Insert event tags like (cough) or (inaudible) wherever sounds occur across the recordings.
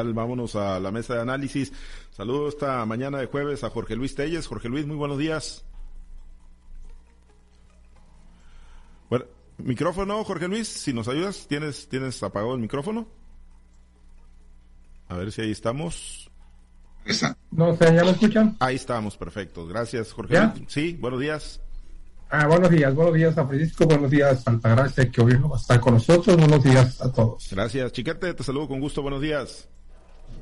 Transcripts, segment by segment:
Vámonos a la mesa de análisis. Saludo esta mañana de jueves a Jorge Luis Telles. Jorge Luis, muy buenos días. Bueno, micrófono, Jorge Luis, si nos ayudas, ¿tienes, tienes apagado el micrófono? A ver si ahí estamos. No sé, ¿ya me escuchan? Ahí estamos, perfecto. Gracias, Jorge Luis. Sí, buenos días. Ah, buenos días, buenos días a Francisco, buenos días Altagracia, que hoy no va a estar con nosotros, buenos días a todos. Gracias, Chiquete, te saludo con gusto, buenos días.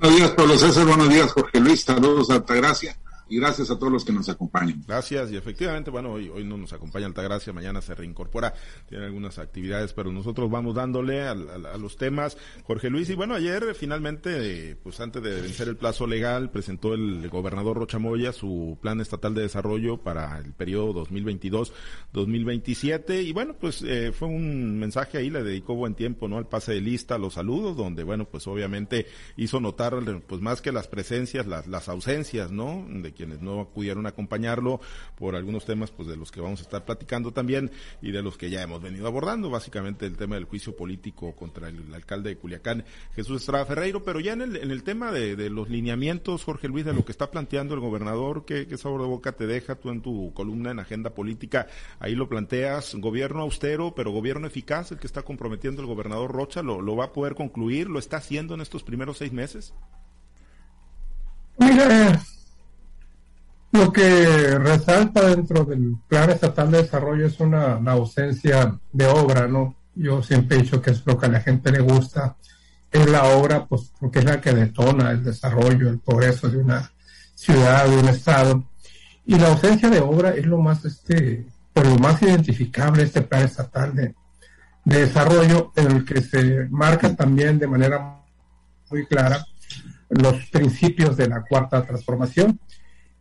Buenos días, Pablo César. Buenos días, Jorge Luis. Saludos, Altagracia y gracias a todos los que nos acompañan. Gracias, y efectivamente, bueno, hoy, hoy no nos acompaña Altagracia, mañana se reincorpora, tiene algunas actividades, pero nosotros vamos dándole a, los temas. Jorge Luis, y bueno, ayer finalmente, pues antes de vencer el plazo legal, presentó el gobernador Rocha Moya su plan estatal de desarrollo para el periodo 2022-2027, y bueno, pues eh, fue un mensaje ahí, le dedicó buen tiempo, ¿no? Al pase de lista, los saludos, donde, bueno, pues obviamente hizo notar, pues más que las presencias, las, las ausencias, ¿no? De quienes no pudieron acompañarlo por algunos temas pues de los que vamos a estar platicando también y de los que ya hemos venido abordando, básicamente el tema del juicio político contra el, alcalde de Culiacán, Jesús Estrada Ferreiro, pero ya en el, en el tema de, los lineamientos, Jorge Luis, de lo que está planteando el gobernador, ¿qué, sabor de boca te deja tú en tu columna en Agenda Política? Ahí lo planteas, gobierno austero, pero gobierno eficaz, el que está comprometiendo el gobernador Rocha, ¿lo, lo va a poder concluir? ¿Lo está haciendo en estos primeros seis meses? Mira, lo que resalta dentro del Plan Estatal de Desarrollo es una, ausencia de obra, ¿no? Yo siempre he dicho que es lo que a la gente le gusta, es la obra, pues porque es la que detona el desarrollo, el progreso de una ciudad, de un estado. Y la ausencia de obra es lo más, este, por lo más identificable este Plan Estatal de, de Desarrollo, en el que se marca también de manera muy clara los principios de la cuarta transformación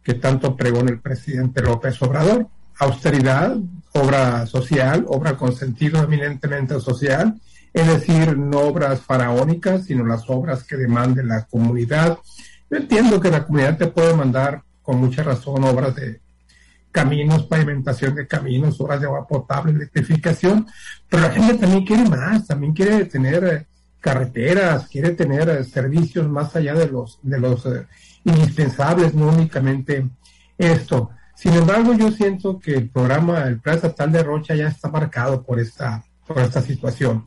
que tanto pregona el presidente López Obrador. Austeridad, obra social, obra con sentido eminentemente social, es decir, no obras faraónicas, sino las obras que demande la comunidad. Yo entiendo que la comunidad te puede mandar con mucha razón obras de caminos, pavimentación de caminos, obras de agua potable, electrificación, pero la gente también quiere más, también quiere tener eh, carreteras, quiere tener eh, servicios más allá de los, de los eh, indispensables, no únicamente esto. Sin embargo, yo siento que el programa, el Plan Estatal de Rocha ya está marcado por esta, por esta situación.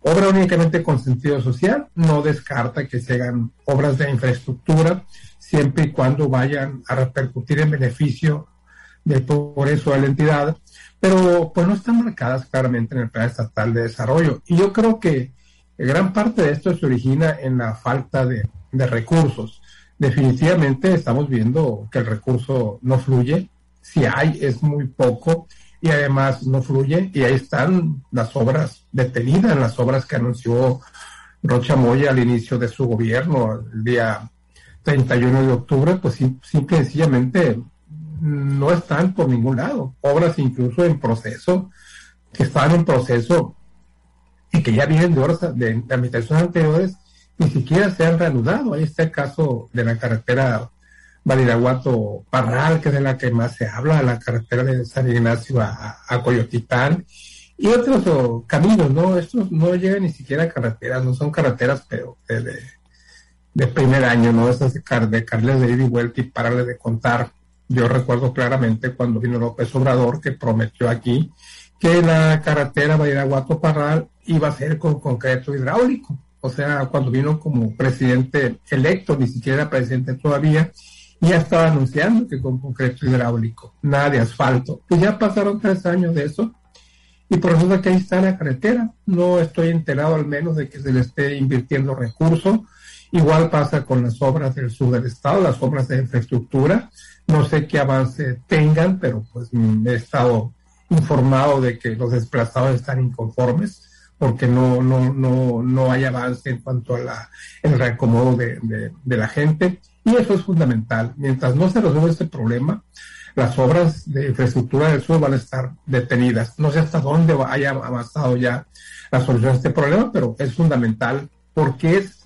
Obra únicamente con sentido social, no descarta que se hagan obras de infraestructura, siempre y cuando vayan a repercutir en beneficio del progreso de la entidad, pero pues no están marcadas claramente en el Plan Estatal de Desarrollo. Y yo creo que gran parte de esto se origina en la falta de, de recursos definitivamente estamos viendo que el recurso no fluye. Si hay, es muy poco y además no fluye. Y ahí están las obras detenidas, las obras que anunció Rocha Moya al inicio de su gobierno, el día 31 de octubre, pues simple y sencillamente no están por ningún lado. Obras incluso en proceso, que están en proceso y que ya vienen de horas de, de administraciones anteriores ni siquiera se han reanudado. Ahí está el caso de la carretera Valiraguato Parral, que es de la que más se habla, la carretera de San Ignacio a, Coyotitán y otros oh, caminos, ¿no? Estos no llegan ni siquiera a carreteras, no son carreteras, pero de, primer año, ¿no? Esas de, Carles de ida y vuelta y pararle de contar. Yo recuerdo claramente cuando vino López Obrador que prometió aquí que la carretera Valiraguato Parral iba a ser con concreto hidráulico o sea, cuando vino como presidente electo, ni siquiera presidente todavía, ya estaba anunciando que con concreto hidráulico, nada de asfalto. Pues ya pasaron tres años de eso y por eso que ahí está la carretera. No estoy enterado al menos de que se le esté invirtiendo recursos. Igual pasa con las obras del sur del estado, las obras de infraestructura. No sé qué avance tengan, pero pues he estado informado de que los desplazados están inconformes porque no, no, no, no hay avance en cuanto a la, el reacomodo de, de, la gente. Y eso es fundamental. Mientras no se resuelva este problema, las obras de infraestructura del sur van a estar detenidas. No sé hasta dónde haya avanzado ya la solución a este problema, pero es fundamental porque es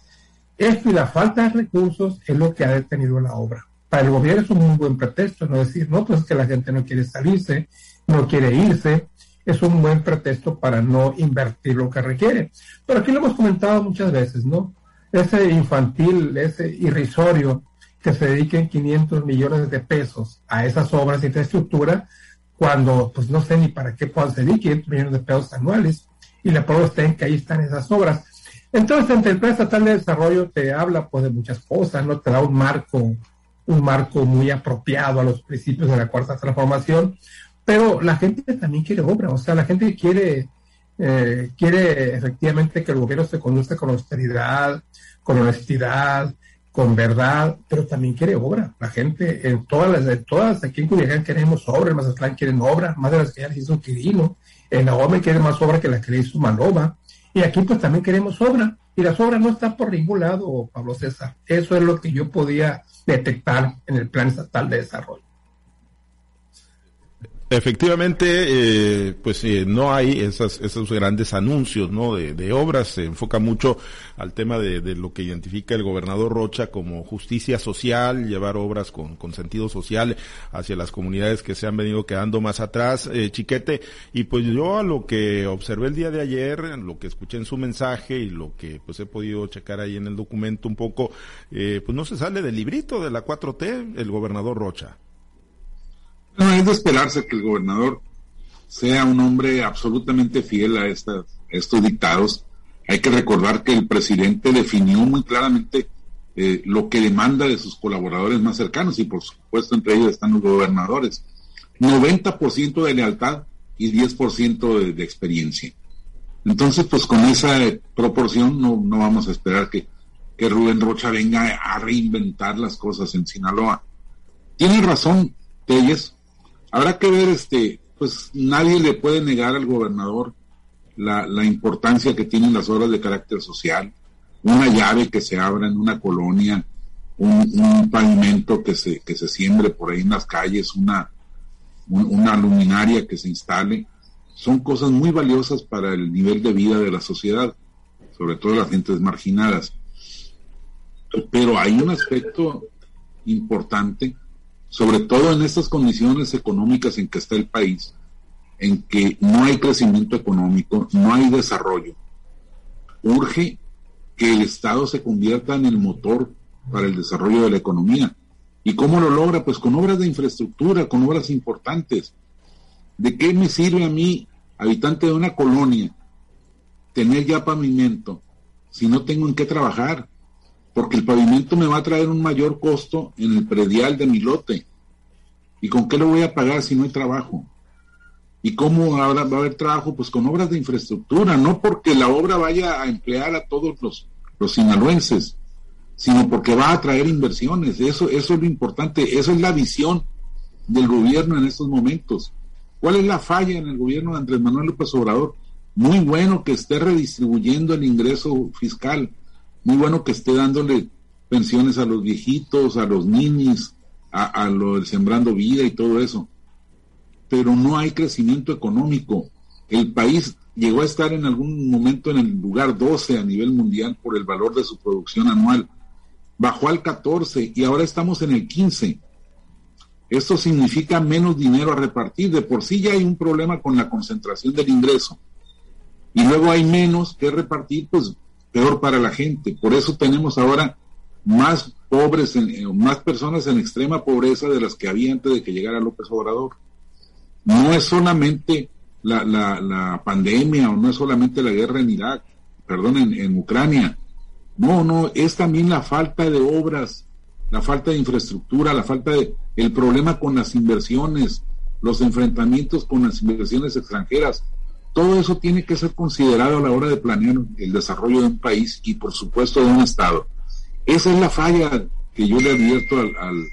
esto y la falta de recursos es lo que ha detenido la obra. Para el gobierno es un muy buen pretexto, no decir, no, pues es que la gente no quiere salirse, no quiere irse, es un buen pretexto para no invertir lo que requiere. Pero aquí lo hemos comentado muchas veces, ¿no? ese infantil, ese irrisorio que se dediquen 500 millones de pesos a esas obras de infraestructura cuando pues no sé ni para qué puedan servir 500 millones de pesos anuales y la prueba está en que ahí están esas obras. Entonces, el Plan Estatal de Desarrollo te habla pues de muchas cosas, ¿no? Te da un marco, un marco muy apropiado a los principios de la cuarta transformación, pero la gente también quiere obra, o sea, la gente quiere, eh, quiere efectivamente que el gobierno se conduzca con austeridad, con honestidad, con verdad, pero también quiere obra. La gente, en todas las, de todas, aquí en Culiacán queremos obra, en Mazatlán quieren obra, más de las que ya hizo Quirino, en la OME quiere más obra que la que le hizo Manova, y aquí pues también queremos obra, y las obras no están por ningún lado, Pablo César. Eso es lo que yo podía detectar en el Plan Estatal de Desarrollo. Efectivamente, eh, pues eh, no hay esas, esos grandes anuncios ¿no? de, obras, se enfoca mucho al tema de, lo que identifica el gobernador Rocha como justicia social, llevar obras con, con sentido social hacia las comunidades que se han venido quedando más atrás, eh, Chiquete, y pues yo a lo que observé el día de ayer, lo que escuché en su mensaje y lo que pues he podido checar ahí en el documento un poco, pues no se sale del librito de la 4T el gobernador Rocha. No, es de esperarse que el gobernador sea un hombre absolutamente fiel a, estas, estos dictados. Hay que recordar que el presidente definió muy claramente eh, lo que demanda de sus colaboradores más cercanos y por supuesto entre ellos están los gobernadores. 90% de lealtad y 10% de, de experiencia. Entonces, pues con esa proporción no, no vamos a esperar que, que Rubén Rocha venga a reinventar las cosas en Sinaloa. Tiene razón Telles, Habrá que ver, este, pues nadie le puede negar al gobernador la, importancia que tienen las obras de carácter social, una llave que se abra en una colonia, un, pavimento que se, que se siembre por ahí en las calles, una, una luminaria que se instale, son cosas muy valiosas para el nivel de vida de la sociedad, sobre todo las gentes marginadas. Pero hay un aspecto importante sobre todo en estas condiciones económicas en que está el país, en que no hay crecimiento económico, no hay desarrollo. Urge que el Estado se convierta en el motor para el desarrollo de la economía. ¿Y cómo lo logra? Pues con obras de infraestructura, con obras importantes. ¿De qué me sirve a mí, habitante de una colonia, tener ya pavimento si no tengo en qué trabajar? Porque el pavimento me va a traer un mayor costo en el predial de mi lote. ¿Y con qué lo voy a pagar si no hay trabajo? ¿Y cómo va a haber trabajo? Pues con obras de infraestructura, no porque la obra vaya a emplear a todos los, los sino porque va a traer inversiones. Eso, eso es lo importante, eso es la visión del gobierno en estos momentos. ¿Cuál es la falla en el gobierno de Andrés Manuel López Obrador? Muy bueno que esté redistribuyendo el ingreso fiscal, muy bueno que esté dándole pensiones a los viejitos, a los niños, a, lo del sembrando vida y todo eso. Pero no hay crecimiento económico. El país llegó a estar en algún momento en el lugar 12 a nivel mundial por el valor de su producción anual. Bajó al 14 y ahora estamos en el 15. Esto significa menos dinero a repartir. De por sí ya hay un problema con la concentración del ingreso. Y luego hay menos que repartir, pues peor para la gente. Por eso tenemos ahora más pobres, eh, más personas en extrema pobreza de las que había antes de que llegara López Obrador. No es solamente la, la, pandemia o no es solamente la guerra en Irak, perdón, en, en Ucrania. No, no, es también la falta de obras, la falta de infraestructura, la falta de, el problema con las inversiones, los enfrentamientos con las inversiones extranjeras. Todo eso tiene que ser considerado a la hora de planear el desarrollo de un país y por supuesto de un Estado. Esa es la falla que yo le advierto al,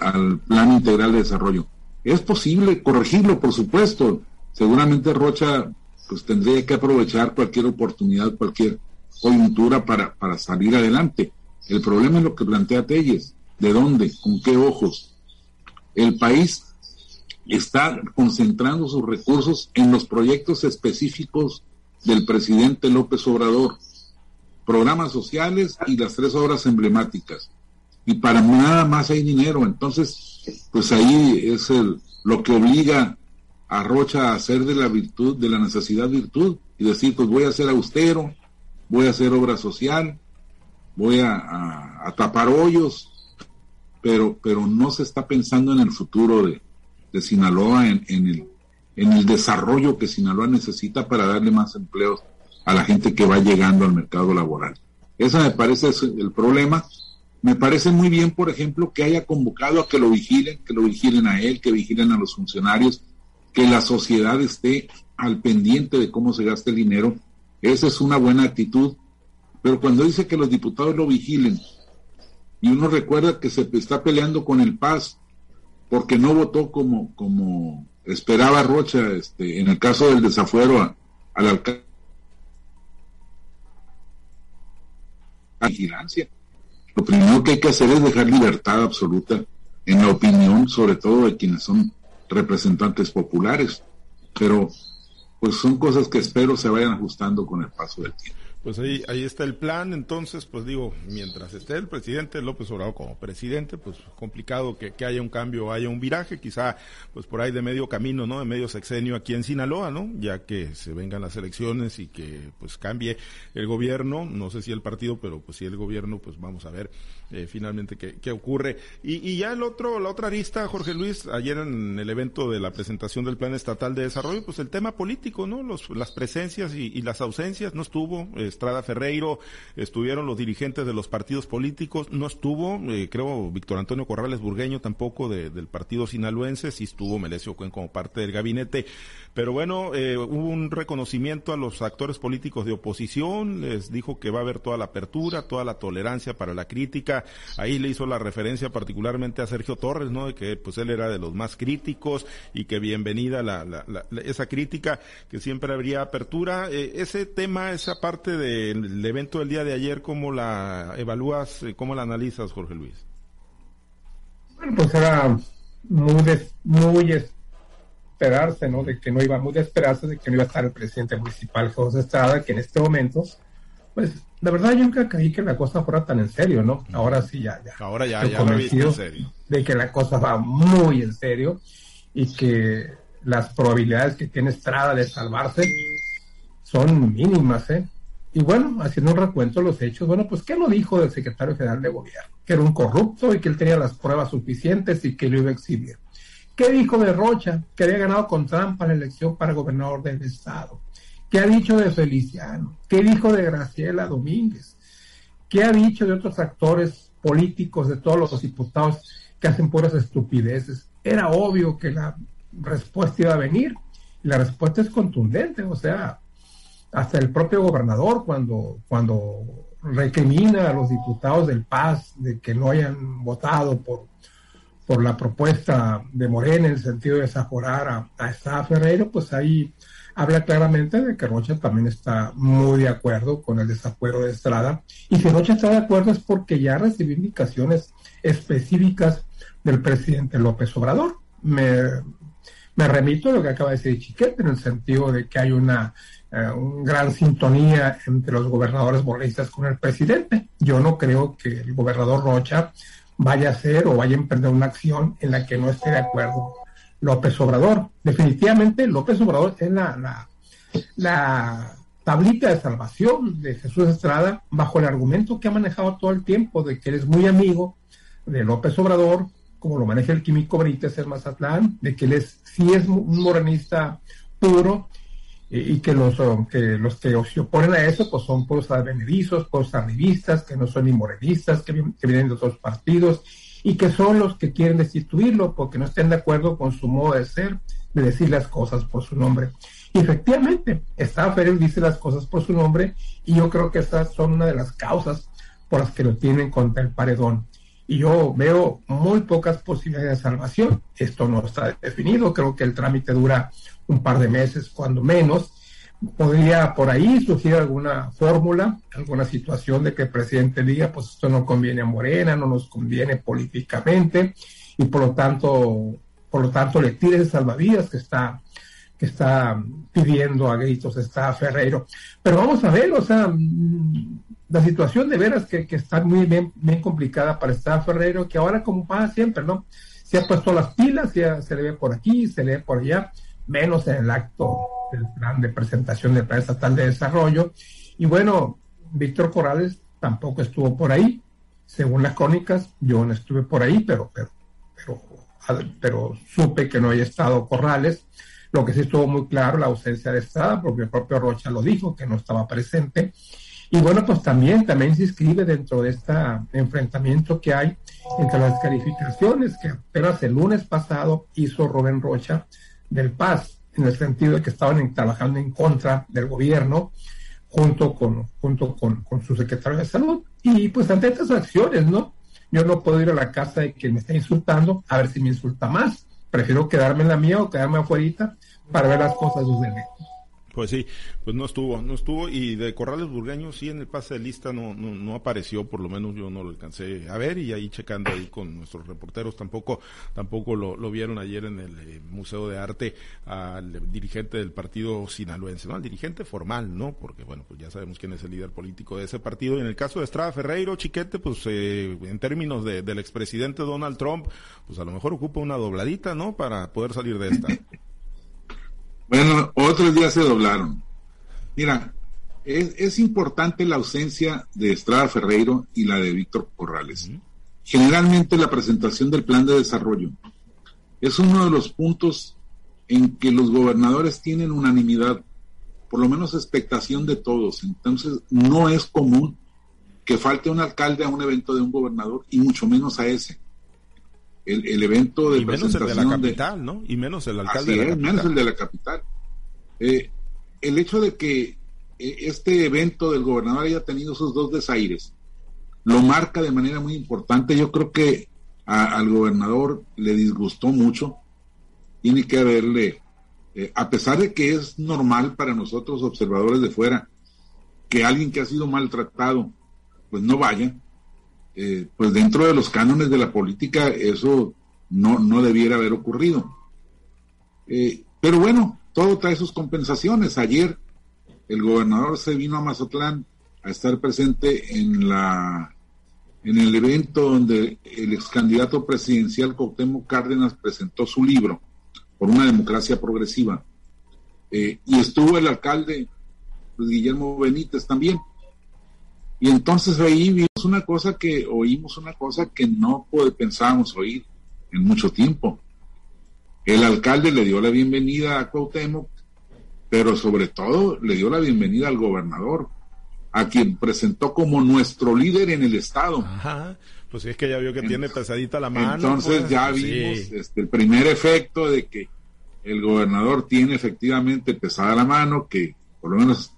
al, plan integral de desarrollo. Es posible corregirlo, por supuesto. Seguramente Rocha pues tendría que aprovechar cualquier oportunidad, cualquier coyuntura para, para salir adelante. El problema es lo que plantea Telles. ¿De dónde? ¿Con qué ojos? El país está concentrando sus recursos en los proyectos específicos del presidente López Obrador, programas sociales y las tres obras emblemáticas. Y para nada más hay dinero, entonces, pues ahí es el, lo que obliga a Rocha a hacer de la virtud, de la necesidad virtud, y decir, pues voy a ser austero, voy a hacer obra social, voy a, tapar hoyos, pero, pero no se está pensando en el futuro de, Sinaloa, en, el, en el desarrollo que Sinaloa necesita para darle más empleos a la gente que va llegando al mercado laboral. Ese me parece el problema. Me parece muy bien, por ejemplo, que haya convocado a que lo vigilen, que lo vigilen a él, que vigilen a los funcionarios, que la sociedad esté al pendiente de cómo se gasta el dinero. Esa es una buena actitud. Pero cuando dice que los diputados lo vigilen, y uno recuerda que se está peleando con el Paz porque no votó como, como esperaba Rocha este, en el caso del desafuero al alcalde. Vigilancia. Lo primero que hay que hacer es dejar libertad absoluta en la opinión, sobre todo de quienes son representantes populares. Pero pues son cosas que espero se vayan ajustando con el paso del tiempo. Pues ahí, ahí está el plan, entonces, pues digo, mientras esté el presidente López Obrador como presidente, pues complicado que, que haya un cambio, haya un viraje, quizá pues por ahí de medio camino, ¿no? De medio sexenio aquí en Sinaloa, ¿no? Ya que se vengan las elecciones y que pues cambie el gobierno, no sé si el partido, pero pues si el gobierno, pues vamos a ver eh, finalmente qué, qué ocurre. Y, y ya el otro, la otra arista, Jorge Luis, ayer en el evento de la presentación del Plan Estatal de Desarrollo, pues el tema político, ¿no? Los, las presencias y, las ausencias, no estuvo, Estrada Ferreiro, estuvieron los dirigentes de los partidos políticos, no estuvo, eh, creo, Víctor Antonio Corrales Burgueño tampoco del partido sinaloense, sí estuvo Melesio Cuen como parte del gabinete, pero bueno, eh, hubo un reconocimiento a los actores políticos de oposición, les dijo que va a haber toda la apertura, toda la tolerancia para la crítica, ahí le hizo la referencia particularmente a Sergio Torres, ¿no? De que pues él era de los más críticos y que bienvenida la, esa crítica, que siempre habría apertura. Eh, ese tema, esa parte de el evento del día de ayer, ¿cómo la evalúas, eh, cómo la analizas, Jorge Luis? Bueno, pues era muy, muy esperarse, ¿no? De que no iba, muy de esperarse de que no iba a estar el presidente municipal José Estrada, que en este momento, pues, la verdad yo nunca creí que la cosa fuera tan en serio, ¿no? Ahora sí, ya, ya. Ahora ya, ya lo en serio. De que la cosa va muy en serio y que las probabilidades que tiene Estrada de salvarse son mínimas, ¿eh? Y bueno, haciendo un recuento de los hechos, bueno, pues ¿qué lo dijo del secretario general de gobierno? Que era un corrupto y que él tenía las pruebas suficientes y que lo iba a exhibir. ¿Qué dijo de Rocha? Que había ganado con trampa la elección para gobernador del estado. ¿Qué ha dicho de Feliciano? ¿Qué dijo de Graciela Domínguez? ¿Qué ha dicho de otros actores políticos, de todos los diputados que hacen puras estupideces? Era obvio que la respuesta iba a venir. La respuesta es contundente, o sea, hasta el propio gobernador cuando, cuando recrimina a los diputados del Paz de que no hayan votado por, por la propuesta de Morena en el sentido de desaforar a, a Ferreiro, pues ahí habla claramente de que Rocha también está muy de acuerdo con el desafuero de Estrada. Y si Rocha está de acuerdo es porque ya recibió indicaciones específicas del presidente López Obrador. Me, remito a lo que acaba de decir Chiquete, en el sentido de que hay una eh, gran sintonía entre los gobernadores borristas con el presidente. Yo no creo que el gobernador Rocha vaya a hacer o vaya a emprender una acción en la que no esté de acuerdo López Obrador. Definitivamente López Obrador es la, la, la tablita de salvación de Jesús Estrada bajo el argumento que ha manejado todo el tiempo de que él es muy amigo de López Obrador, como lo maneja el químico Brites el Mazatlán, de que él es, sí es un morenista puro y que los, que los que se oponen a eso pues son puros advenedizos, puros arribistas, que no son ni morenistas, que, vienen de otros partidos y que son los que quieren destituirlo porque no estén de acuerdo con su modo de ser, de decir las cosas por su nombre. Y efectivamente, Férez dice las cosas por su nombre y yo creo que estas son una de las causas por las que lo tienen contra el paredón. Y yo veo muy pocas posibilidades de salvación. Esto no está definido, creo que el trámite dura un par de meses, cuando menos. Podría por ahí surgir alguna fórmula, alguna situación de que el presidente diga, pues esto no conviene a Morena, no nos conviene políticamente, y por lo tanto, por lo tanto le tire el salvavidas que está que está pidiendo a gritos está Ferreiro. Pero vamos a ver, o sea, la situación de veras que, está muy bien, bien complicada para estar Ferreiro, que ahora como pasa siempre, ¿no? Se ha puesto las pilas, se le ve por aquí, se le ve por allá, menos en el acto del plan de presentación del Plan Estatal de Desarrollo. Y bueno, Víctor Corrales tampoco estuvo por ahí. Según las crónicas, yo no estuve por ahí, pero, pero, pero, supe que no haya estado Corrales. Lo que sí estuvo muy claro, la ausencia de Estrada, porque el propio Rocha lo dijo, que no estaba presente. Y bueno, pues también, también se inscribe dentro de este enfrentamiento que hay entre las calificaciones que apenas el lunes pasado hizo Rubén Rocha del Paz, en el sentido de que estaban trabajando en contra del gobierno junto con, junto con, con su secretario de salud. Y pues ante estas acciones, ¿no? Yo no puedo ir a la casa de quien me está insultando a ver si me insulta más. Prefiero quedarme en la mía o quedarme afuera para ver las cosas desde lejos. Pues sí, pues no estuvo, no estuvo y de Corrales Burgueños sí en el pase de lista no, no, apareció, por lo menos yo no lo alcancé a ver y ahí checando ahí con nuestros reporteros tampoco, tampoco lo, lo vieron ayer en el eh, Museo de Arte al dirigente del partido sinaloense, ¿no? Al dirigente formal, ¿no? Porque bueno, pues ya sabemos quién es el líder político de ese partido y en el caso de Estrada Ferreiro, Chiquete, pues eh, en términos de, del expresidente Donald Trump, pues a lo mejor ocupa una dobladita, ¿no? Para poder salir de esta. Bueno, otros días se doblaron. Mira, es, importante la ausencia de Estrada Ferreiro y la de Víctor Corrales. Generalmente la presentación del plan de desarrollo es uno de los puntos en que los gobernadores tienen unanimidad, por lo menos expectación de todos. Entonces, no es común que falte un alcalde a un evento de un gobernador y mucho menos a ese el, evento de y menos el de la capital, ¿no? Y menos el alcalde de la capital. menos el de la capital. Eh, el hecho de que eh, este evento del gobernador haya tenido esos dos desaires lo marca de manera muy importante. Yo creo que al gobernador le disgustó mucho. Tiene que haberle, eh, a pesar de que es normal para nosotros observadores de fuera que alguien que ha sido maltratado, pues no vaya, eh, pues dentro de los cánones de la política eso no, no debiera haber ocurrido. Eh, pero bueno, todo trae sus compensaciones. Ayer el gobernador se vino a Mazatlán a estar presente en la en el evento donde el ex candidato presidencial Cuauhtémoc Cárdenas presentó su libro por una democracia progresiva. Eh, y estuvo el alcalde Guillermo Benítez también. Y entonces ahí vimos una cosa que, oímos una cosa que no pensábamos oír en mucho tiempo. El alcalde le dio la bienvenida a Cuauhtémoc, pero sobre todo le dio la bienvenida al gobernador, a quien presentó como nuestro líder en el estado. Ajá. Pues es que ya vio que tiene pesadita la mano. Entonces pues, ya vimos este, el primer efecto de que el gobernador tiene efectivamente pesada la mano, que por lo menos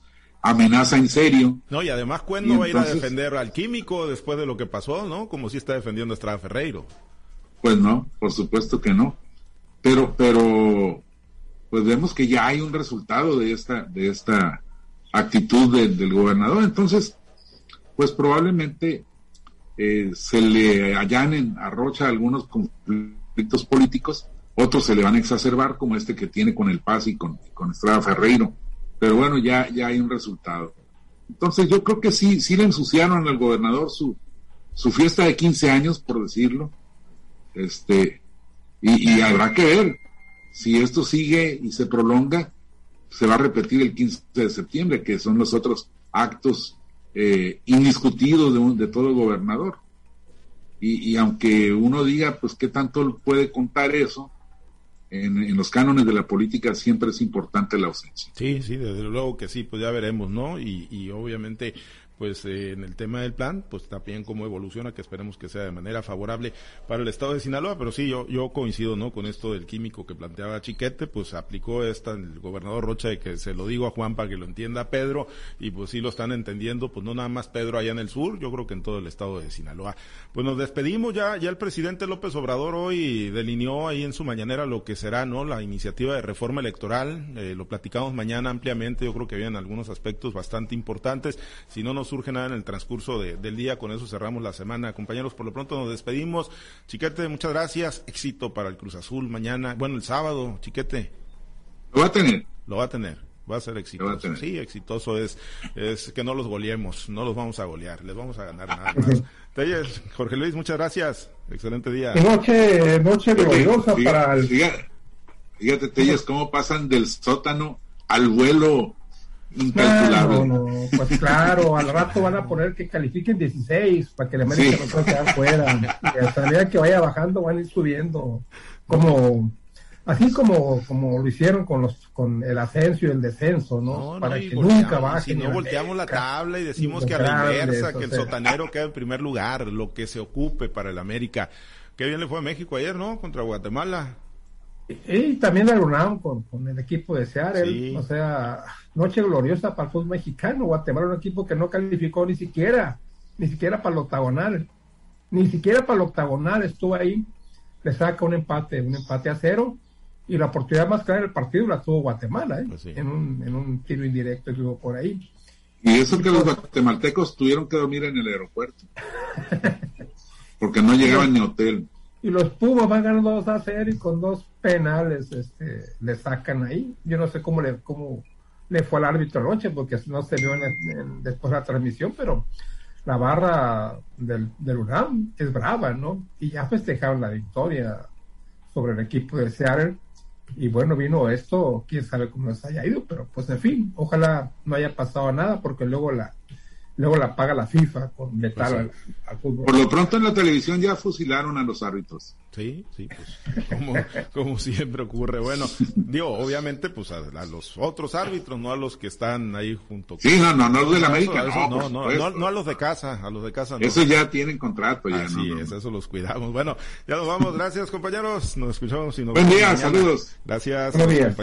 amenaza en serio. No, y además, ¿cuándo va a ir a defender al químico después de lo que pasó, no? Como si está defendiendo a Estrada Ferreiro. Pues no, por supuesto que no. Pero, pero, pues vemos que ya hay un resultado de esta, de esta actitud del gobernador. Entonces, pues probablemente eh, se le allanen a Rocha algunos conflictos políticos, otros se le van a exacerbar, como este que tiene con el Paz y con, con Estrada Ferreiro pero bueno, ya, ya hay un resultado. Entonces yo creo que sí, sí le ensuciaron al gobernador su, su fiesta de 15 años, por decirlo. Este, y, habrá que ver si esto sigue y se prolonga, se va a repetir el 15 de septiembre, que son los otros actos eh, indiscutidos de, de todo gobernador. Y, y, aunque uno diga, pues, ¿qué tanto puede contar eso? En, los cánones de la política siempre es importante la ausencia. Sí, sí, desde luego que sí, pues ya veremos, ¿no? Y, obviamente pues eh, en el tema del plan, pues también cómo evoluciona, que esperemos que sea de manera favorable para el estado de Sinaloa, pero sí, yo, yo coincido, ¿no? Con esto del químico que planteaba Chiquete, pues aplicó esta el gobernador Rocha de que se lo digo a Juan para que lo entienda Pedro, y pues sí lo están entendiendo, pues no nada más Pedro allá en el sur, yo creo que en todo el estado de Sinaloa. Pues nos despedimos ya, ya el presidente López Obrador hoy delineó ahí en su mañanera lo que será, ¿no? La iniciativa de reforma electoral, eh, lo platicamos mañana ampliamente, yo creo que habían algunos aspectos bastante importantes, si no nos surge nada en el transcurso del día. Con eso cerramos la semana. Compañeros, por lo pronto nos despedimos. Chiquete, muchas gracias. Éxito para el Cruz Azul mañana. Bueno, el sábado, Chiquete. Lo va a tener. Lo va a tener. Va a ser exitoso. Sí, exitoso es, es que no los goleemos, no los vamos a golear, les vamos a ganar nada más. (laughs) Telles, Jorge Luis, muchas gracias. Excelente día. Noche, noche gloriosa para el... Fíjate, Telles, cómo pasan del sótano al vuelo incalculable. No, no, pues claro, al rato van a poner que califiquen 16 para que la América no pueda quedar fuera. Y hasta la medida que vaya bajando van a ir subiendo. Como, así como, como lo hicieron con los, con el ascenso y el descenso, ¿no? para que nunca baje. Si no volteamos la tabla y decimos que a la inversa, que el sotanero queda en primer lugar, lo que se ocupe para el América. Qué bien le fue a México ayer, ¿no? Contra Guatemala. Y también la UNAM con, con, el equipo de Seattle, o sea, noche gloriosa para el fútbol mexicano. Guatemala, un equipo que no calificó ni siquiera, ni siquiera para el octagonal, ni siquiera para el octagonal estuvo ahí. Le saca un empate, un empate a cero. Y la oportunidad más clara del partido la tuvo Guatemala, ¿eh? pues en, un, en un tiro indirecto que hubo por ahí. Y eso que los guatemaltecos tuvieron que dormir en el aeropuerto. (laughs) porque no llegaban ni hotel y los Pumas van ganando 2 a 0 y con dos penales este, le sacan ahí. Yo no sé cómo le, cómo le fue al árbitro anoche, porque no se vio en, después de la transmisión, pero la barra del, del UNAM es brava, ¿no? Y ya festejaron la victoria sobre el equipo de Seattle. Y bueno, vino esto, quién sabe cómo les haya ido, pero pues en fin, ojalá no haya pasado nada, porque luego la, luego la paga la FIFA con metal pues al, fútbol. Por lo pronto en la televisión ya fusilaron a los árbitros. Sí, sí, pues como, (laughs) como siempre ocurre. Bueno, digo, obviamente pues a, los otros árbitros, no a los que están ahí junto. Sí, no, no, no los de la América. no, no, no, a los de casa, a los de casa Eso ya tienen contrato. Ya, Así es, eso los cuidamos. Bueno, ya nos vamos. Gracias compañeros, nos escuchamos y nos Buen día, saludos. Gracias. Buenos días.